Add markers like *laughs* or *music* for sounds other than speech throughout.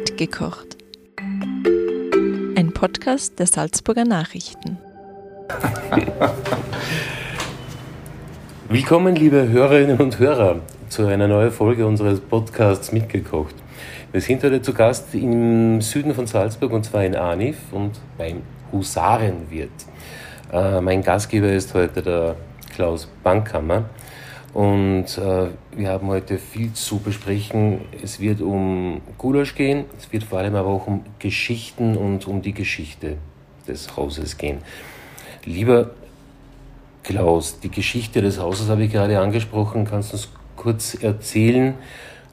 Mitgekocht. Ein Podcast der Salzburger Nachrichten. Willkommen, liebe Hörerinnen und Hörer, zu einer neuen Folge unseres Podcasts Mitgekocht. Wir sind heute zu Gast im Süden von Salzburg und zwar in Anif und beim Husarenwirt. Äh, mein Gastgeber ist heute der Klaus Bankhammer. Und äh, wir haben heute viel zu besprechen. Es wird um Gulasch gehen, es wird vor allem aber auch um Geschichten und um die Geschichte des Hauses gehen. Lieber Klaus, die Geschichte des Hauses habe ich gerade angesprochen. Kannst du uns kurz erzählen?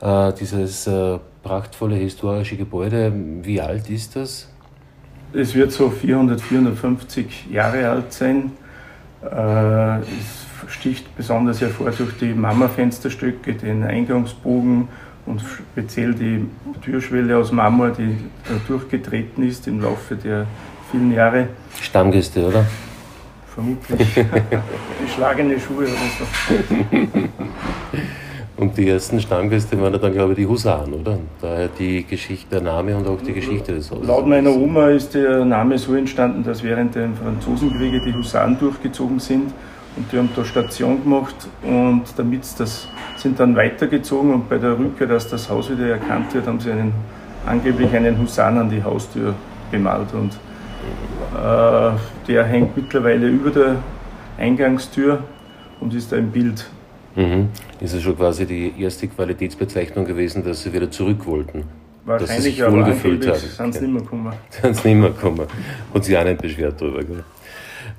Äh, dieses äh, prachtvolle historische Gebäude, wie alt ist das? Es wird so 400, 450 Jahre alt sein. Äh, sticht besonders hervor durch die Marmorfensterstücke, den Eingangsbogen und speziell die Türschwelle aus Marmor, die durchgetreten ist im Laufe der vielen Jahre. Stammgäste, oder? Vermutlich. *laughs* Geschlagene Schuhe oder so. Und die ersten Stammgäste waren dann, glaube ich, die Husaren, oder? Daher die Geschichte, der Name und auch die Geschichte des Hauses. Laut meiner Oma ist der Name so entstanden, dass während der Franzosenkriege die Husaren durchgezogen sind und die haben da Station gemacht und damit das sind dann weitergezogen und bei der Rückkehr, dass das Haus wieder erkannt wird, haben sie einen, angeblich einen Husaren an die Haustür bemalt und äh, der hängt mittlerweile über der Eingangstür und ist ein Bild. Mhm. Ist es schon quasi die erste Qualitätsbezeichnung gewesen, dass sie wieder zurück wollten? Wahrscheinlich, dass sie sich haben. sind sie nicht mehr gekommen. Sind sie nicht mehr gekommen. Hat sich auch nicht beschwert darüber. Gell?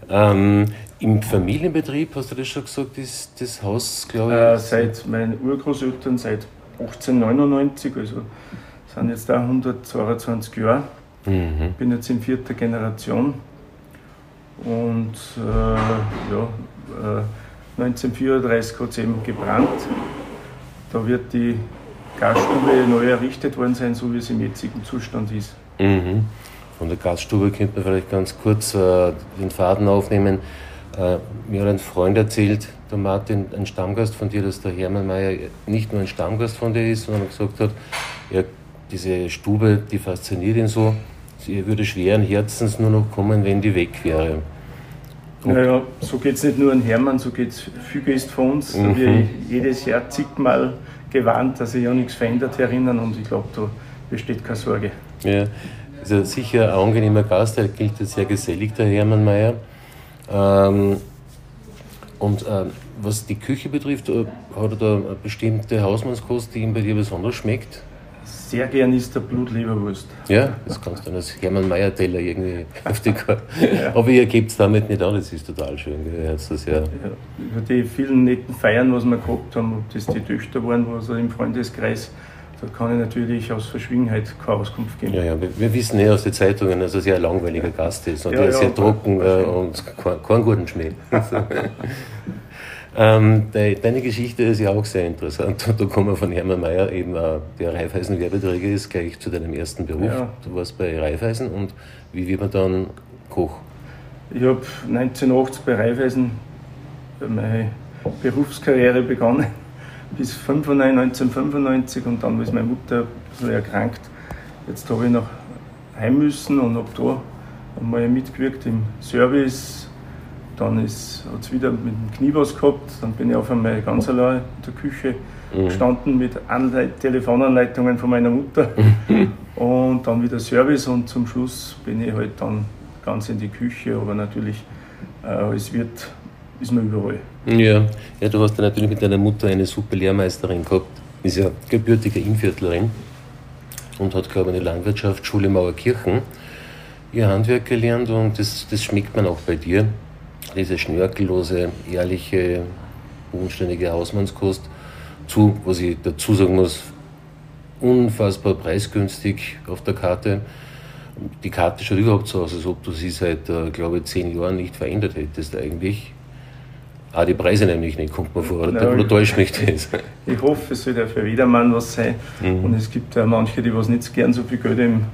Ähm, Im Familienbetrieb, hast du das schon gesagt, ist das Haus, glaube ich? Äh, seit meinen Urgroßeltern, seit 1899, also sind jetzt da 122 Jahre. Mhm. bin jetzt in vierter Generation und äh, ja, äh, 1934 hat es eben gebrannt. Da wird die Gasstube neu errichtet worden sein, so wie es im jetzigen Zustand ist. Mhm. Von der Gaststube könnte man vielleicht ganz kurz äh, den Faden aufnehmen. Äh, mir hat ein Freund erzählt, der Martin, ein Stammgast von dir, dass der Hermann Mayer nicht nur ein Stammgast von dir ist, sondern gesagt hat, ja, diese Stube, die fasziniert ihn so. Er würde schweren Herzens nur noch kommen, wenn die weg wäre. Und Naja, so geht es nicht nur an Hermann, so geht es viel Gäste von uns. Mhm. wir jedes Jahr zigmal gewarnt, dass sich ja nichts verändert erinnern und ich glaube, da besteht keine Sorge. Ja, ja sicher ein angenehmer Gast, er gilt als sehr gesellig, der Hermann Mayer. Ähm, und ähm, was die Küche betrifft, äh, hat er da eine bestimmte Hausmannskost, die ihm bei dir besonders schmeckt? Sehr gern ist der Blutleberwurst. Ja, das kannst du als Hermann Mayer Teller irgendwie *laughs* auf die Karte. Aber ihr gebt es damit nicht an, das ist total schön. Gell? Das ja. Ja, über die vielen netten Feiern, was wir gehabt haben, ob das die Töchter waren, also im Freundeskreis, da kann ich natürlich aus Verschwiegenheit keine Auskunft geben. Ja, ja, wir, wir wissen ja aus den Zeitungen, dass er sehr langweiliger Gast ist und Ja, er ist sehr trocken äh, und kein- keinen guten Schmäh. *laughs* ähm, de, deine Geschichte ist ja auch sehr interessant. Da kommen wir von Hermann Mayer, eben äh, der Raiffeisen Werbeträger ist, gleich zu deinem ersten Beruf. Du warst bei Raiffeisen und wie wird man dann Koch? Ich habe 1980 bei Raiffeisen meine Berufskarriere begonnen, bis 95, 1995 und dann ist meine Mutter ein bisschen erkrankt. Jetzt habe ich nach heim müssen und habe da einmal mitgewirkt im Service. Dann hat es wieder mit dem Knie was gehabt. Dann bin ich auf einmal ganz allein in der Küche gestanden mit Anleit Telefonanleitungen von meiner Mutter. *laughs* und dann wieder Service und zum Schluss bin ich halt dann ganz in die Küche, aber natürlich äh, als Wirt ist man überall. Ja. ja, du hast ja natürlich mit deiner Mutter eine super Lehrmeisterin gehabt, ist ja gebürtige Innviertlerin und hat, glaube ich, eine Landwirtschaftsschule Mauerkirchen ihr Handwerk gelernt und das, das schmeckt man auch bei dir. Diese schnörkellose, ehrliche, bodenständige Hausmannskost zu, was ich dazu sagen muss, unfassbar preisgünstig auf der Karte. Die Karte schaut überhaupt so aus, als ob du sie seit, äh, glaube ich, zehn Jahren nicht verändert hättest eigentlich. Ah, die Preise nämlich nicht, kommt mir vor. Oder, oder täuscht mich das? *laughs* Ich hoffe, es soll ja für jedermann was sein. Mhm. Und es gibt ja manche, die was nicht gern so viel Geld im,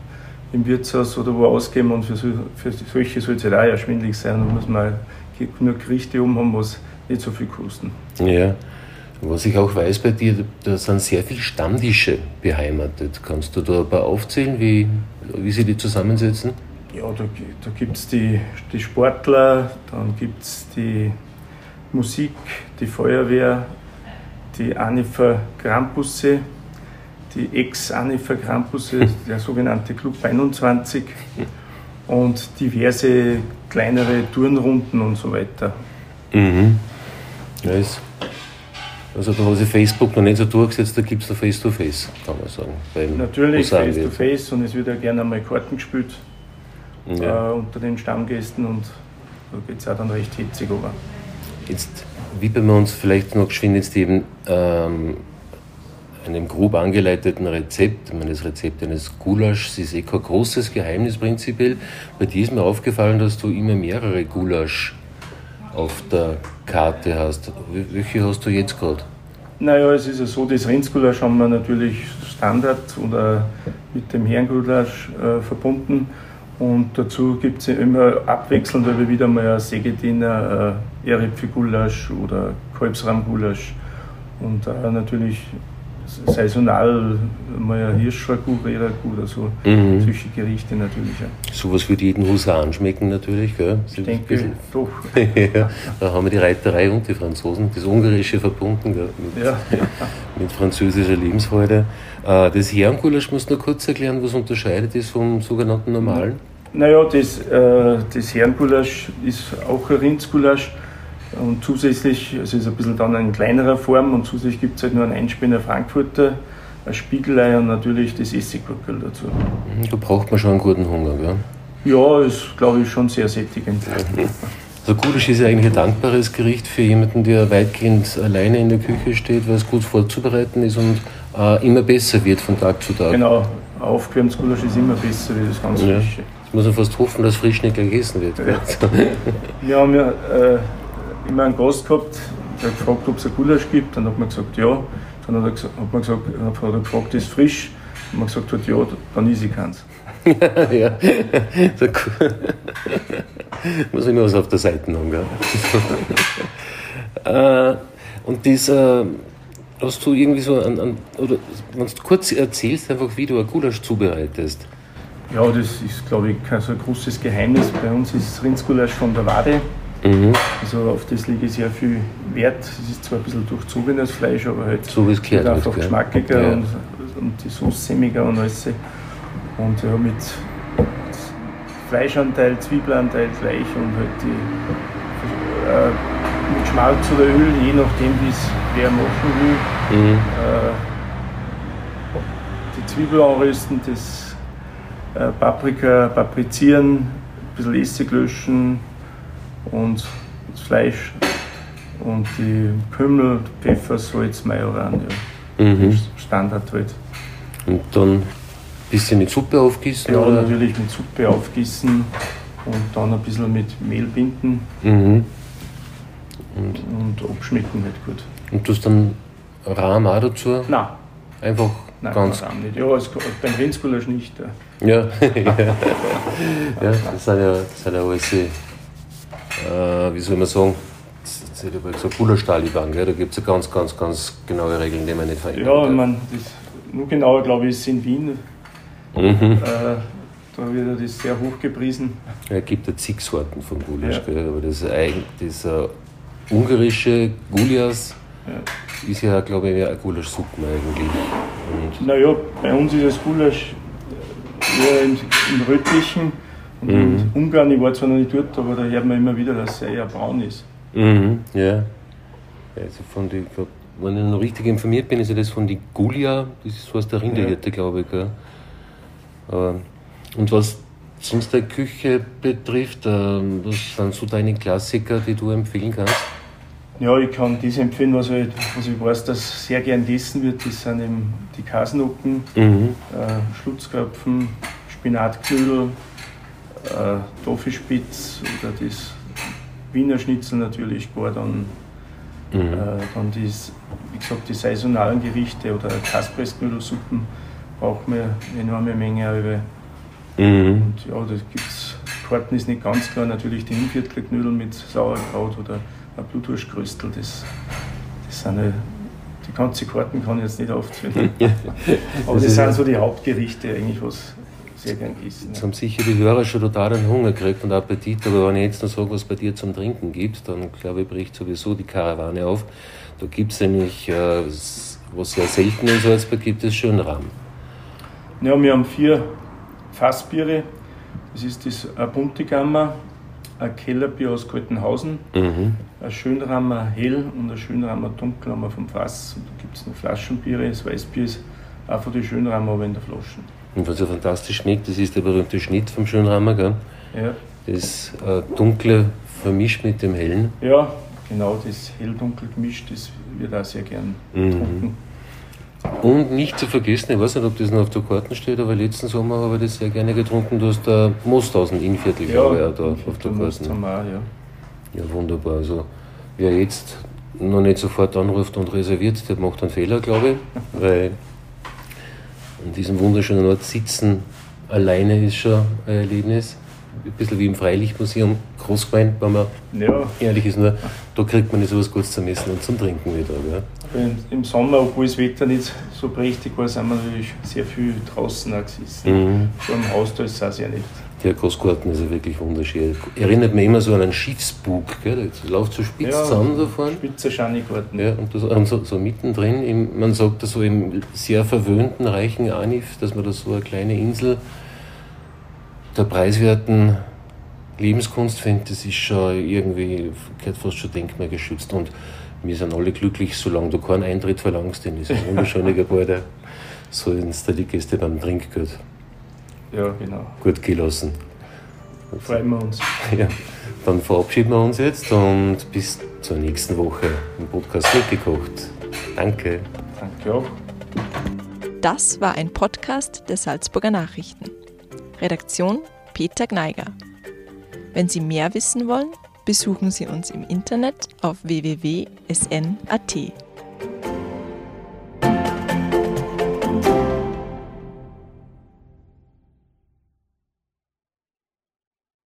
im Wirtshaus oder wo ausgeben und für, so, für solche soll es halt auch erschwindlich sein. Da muss man nur Gerichte um haben, was nicht so viel kosten. Ja. Was ich auch weiß bei dir, da sind sehr viele Stammtische beheimatet. Kannst du da ein paar aufzählen, wie, wie sie die zusammensetzen? Ja, da, da gibt es die, die Sportler, dann gibt es die Musik, die Feuerwehr, die Anifer Krampusse, die Ex-Anifer Krampusse, *laughs* der sogenannte Club 21 und diverse kleinere Turnrunden und so weiter. Mhm. Nice. Also da hat sich Facebook noch nicht so durchgesetzt, da gibt es da Face-to-Face, kann man sagen. Natürlich Face-to-Face -face und es wird ja gerne einmal Karten gespielt ja. äh, unter den Stammgästen und da geht es auch dann recht hitzig aber. Jetzt widmen wir uns vielleicht noch geschwind jetzt eben ähm, einem grob angeleiteten Rezept. Ich meine, das Rezept eines Gulaschs ist eh kein großes Geheimnis prinzipiell. Bei dir ist mir aufgefallen, dass du immer mehrere Gulasch auf der Karte hast. Welche hast du jetzt gerade? Naja, es ist ja so, das Rindsgulasch haben wir natürlich Standard oder mit dem Herrengulasch äh, verbunden. Und dazu gibt es immer abwechselnd, weil wir wieder mal ein Sägediener, äh, Eripfigulasch oder Kalbsrahmgulasch und äh, natürlich saisonal mal ein Rehragout oder so. Mhm. Solche Gerichte natürlich. Ja. Sowas würde jeden Husaren schmecken natürlich. Gell? Ich denke, doch. *laughs* ja, da haben wir die Reiterei und die Franzosen, das Ungarische verbunden gell? Mit, ja. *laughs* mit französischer Lebensfreude. Äh, das Herrengulasch musst du noch kurz erklären, was unterscheidet ist vom sogenannten normalen? Naja, das, äh, das Herrengulasch ist auch ein Rindsgulasch und zusätzlich, also ist ein bisschen dann in kleinerer Form und zusätzlich gibt es halt nur einen Einspinner Frankfurter, ein Spiegelei und natürlich das Essiggurkel dazu. Mhm, da braucht man schon einen guten Hunger, gell? Ja, ist glaube ich schon sehr sättigend. Also Gulasch ist ja eigentlich ein dankbares Gericht für jemanden, der weitgehend alleine in der Küche steht, weil es gut vorzubereiten ist und äh, immer besser wird von Tag zu Tag. Genau, aufgewärmtes Gulasch ist immer besser wie das ganz ja. frische. Jetzt muss man fast hoffen, dass frisch nicht gegessen wird. Ja. Wir haben ja äh, immer einen Gast gehabt, der hat gefragt, ob es ein Gulasch gibt. Dann hat man gesagt, ja. Dann hat, er gesagt, hat man gesagt, hat er gefragt, ist frisch? Und man gesagt hat, ja, dann ist ich keins. *laughs* ja, *laughs* so cool. *laughs* Muss immer was auf der Seite haben, gell? äh, und das, äh, hast du irgendwie so, an, an, oder wenn du kurz erzählst, einfach wie du ein Gulasch zubereitest. Ja, das ist, glaube ich, kein so großes Geheimnis. Bei uns ist Rindsgulasch von der Wade. Mhm. Also auf das lege ich sehr viel Wert. Es ist zwar ein bisschen durchzogenes Fleisch, aber halt so halt einfach geschmackiger ja. und, und, die Soße sämiger und alles. Und ja, mit Fleischanteil, Zwiebelanteil gleich und halt die äh, mit Schmalz oder Öl, je nachdem wie es wer machen will. Mhm. Äh, die Zwiebel anrösten, das äh, Paprika paprizieren, ein bisschen Essig löschen, und das Fleisch und die Kümmel, Pfeffer, Salz, Majoran. Ja. Mhm. Standard halt. Und dann ein bisschen mit Suppe aufgießen? Ja, oder? natürlich mit Suppe aufgießen und dann ein bisschen mit Mehl binden mhm. und, und abschmecken halt gut. Und du hast dann Rahm auch dazu? Nein. Einfach Nein, ganz. Rahm nicht. Ja, als, beim Rindsgulasch nicht. Ja, ja. ja. *laughs* ja das sind ja, das sind ja alles äh, wie soll man sagen, jetzt hätte ich gesagt, Bullerstaliban, da gibt es ja ganz, ganz, ganz genaue Regeln, die man nicht verändern Ja, ich meine, nur genauer glaube ich ist in Wien. Mhm. Äh, da wird das sehr hoch gepriesen. Ja, es gibt ja zig Sorten von Gulasch, ja. aber das, das uh, ungarische Gulias ja. ist ja, glaube ich, ein Gulaschsuppen eigentlich. Und naja, bei uns ist das Gulasch eher im, im Rötlichen Mhm. Ungarn, ich war zwar noch nicht dort, aber da hört man immer wieder, dass er eher braun ist. Mhm, ja. Also von die, wenn ich noch richtig informiert bin, ist ja das von die Gulia, das ist so aus der Rinderhirte, ja. glaube ich. Gell? Und was sonst der Küche betrifft, ähm, was sind so deine Klassiker, die du empfehlen kannst? Ja, ich kann das empfehlen, was ich, was ich weiß, dass sehr gern gegessen wird. Das sind eben die Kasnucken, mhm. äh, Schlutzköpfen, Spinatknödel, äh, Toffeespitz oder das Wiener Schnitzel natürlich gar dann, mhm. äh, dann das, wie gesagt, die saisonalen Gerichte oder Kaspressknödelsuppen braucht man eine enorme Menge. Mhm. Und ja, da gibt es, Karten ist nicht ganz klar, natürlich die Inviertlerknödel mit Sauerkraut oder ein Blutwurstkröstel, das, das sind die ganzen Karten kann ich jetzt nicht aufzählen. *laughs* Aber das, das sind so die Hauptgerichte eigentlich, was sehr gern essen. Jetzt haben sicher die Hörer schon total einen Hunger gekriegt und Appetit, aber wenn ich jetzt noch sage, was bei dir zum Trinken gibt, dann glaube ich, bricht sowieso die Karawane auf. Da gibt es nämlich, äh, was sehr selten in Salzburg gibt, ist Schönrahm. Ja, wir haben vier Fassbiere. Das ist das Buntigammer, ein Kellerbier aus Kaltenhausen, mhm. ein Schönrammer Hell und ein Schönrammer Dunkel haben wir vom Fass. Und da gibt es noch Flaschenbiere, das Weißbier ist auch von den Schönrammer, aber in der Flasche. Und was ja fantastisch schmeckt, das ist der berühmte Schnitt vom Schönrammer, gell? Ja. Das äh, Dunkle vermischt mit dem Hellen. Ja, genau, das hell-dunkel gemischt, das wird auch sehr gern mhm. getrunken. Und nicht zu vergessen, ich weiß nicht, ob das noch auf der Karte steht, aber letzten Sommer habe ich das sehr gerne getrunken, du hast der Mosthausen Innviertel, ja, glaube ich, auch da auf der Karte. Ja. ja, wunderbar. Also, wer jetzt noch nicht sofort anruft und reserviert, der macht einen Fehler, glaube ich, *laughs* weil an diesem wunderschönen Ort sitzen alleine ist schon ein Erlebnis. Ein bisschen wie im Freilichtmuseum groß gemeint, wenn man ja. ehrlich ist, nur da kriegt man nicht sowas gut zum Essen und zum Trinken wieder. Gell? Im Sommer, obwohl das Wetter nicht so prächtig war, sind wir natürlich sehr viel draußen auch gesessen. Mhm. Vor dem Haus, da ist es auch sehr nett. Der Großgarten ist ja wirklich wunderschön. Erinnert mich immer so an einen Schiffsbug. Gell? Das läuft so spitz ja, zusammen da vorne. Spitzer Schanigarten. Ja, und, das, und so, so, mittendrin, im, man sagt da so im sehr verwöhnten, reichen Anif, dass man da so eine kleine Insel der preiswerten Lebenskunst findet, das ist schon irgendwie, gehört fast schon denkmalgeschützt. Und wir sind alle glücklich, solange du keinen Eintritt verlangst in dieses wunderschöne *laughs* Gebäude, sollen es da die Gäste beim Trinkgeld ja, genau. gut gelassen. Freuen wir uns. *laughs* Ja, dann verabschieden wir uns jetzt und bis zur nächsten Woche im Podcast mitgekocht. Danke. Danke auch. Das war ein Podcast der Salzburger Nachrichten. Redaktion Peter Gneiger. Wenn Sie mehr wissen wollen, besuchen Sie uns im Internet auf www.sn.at.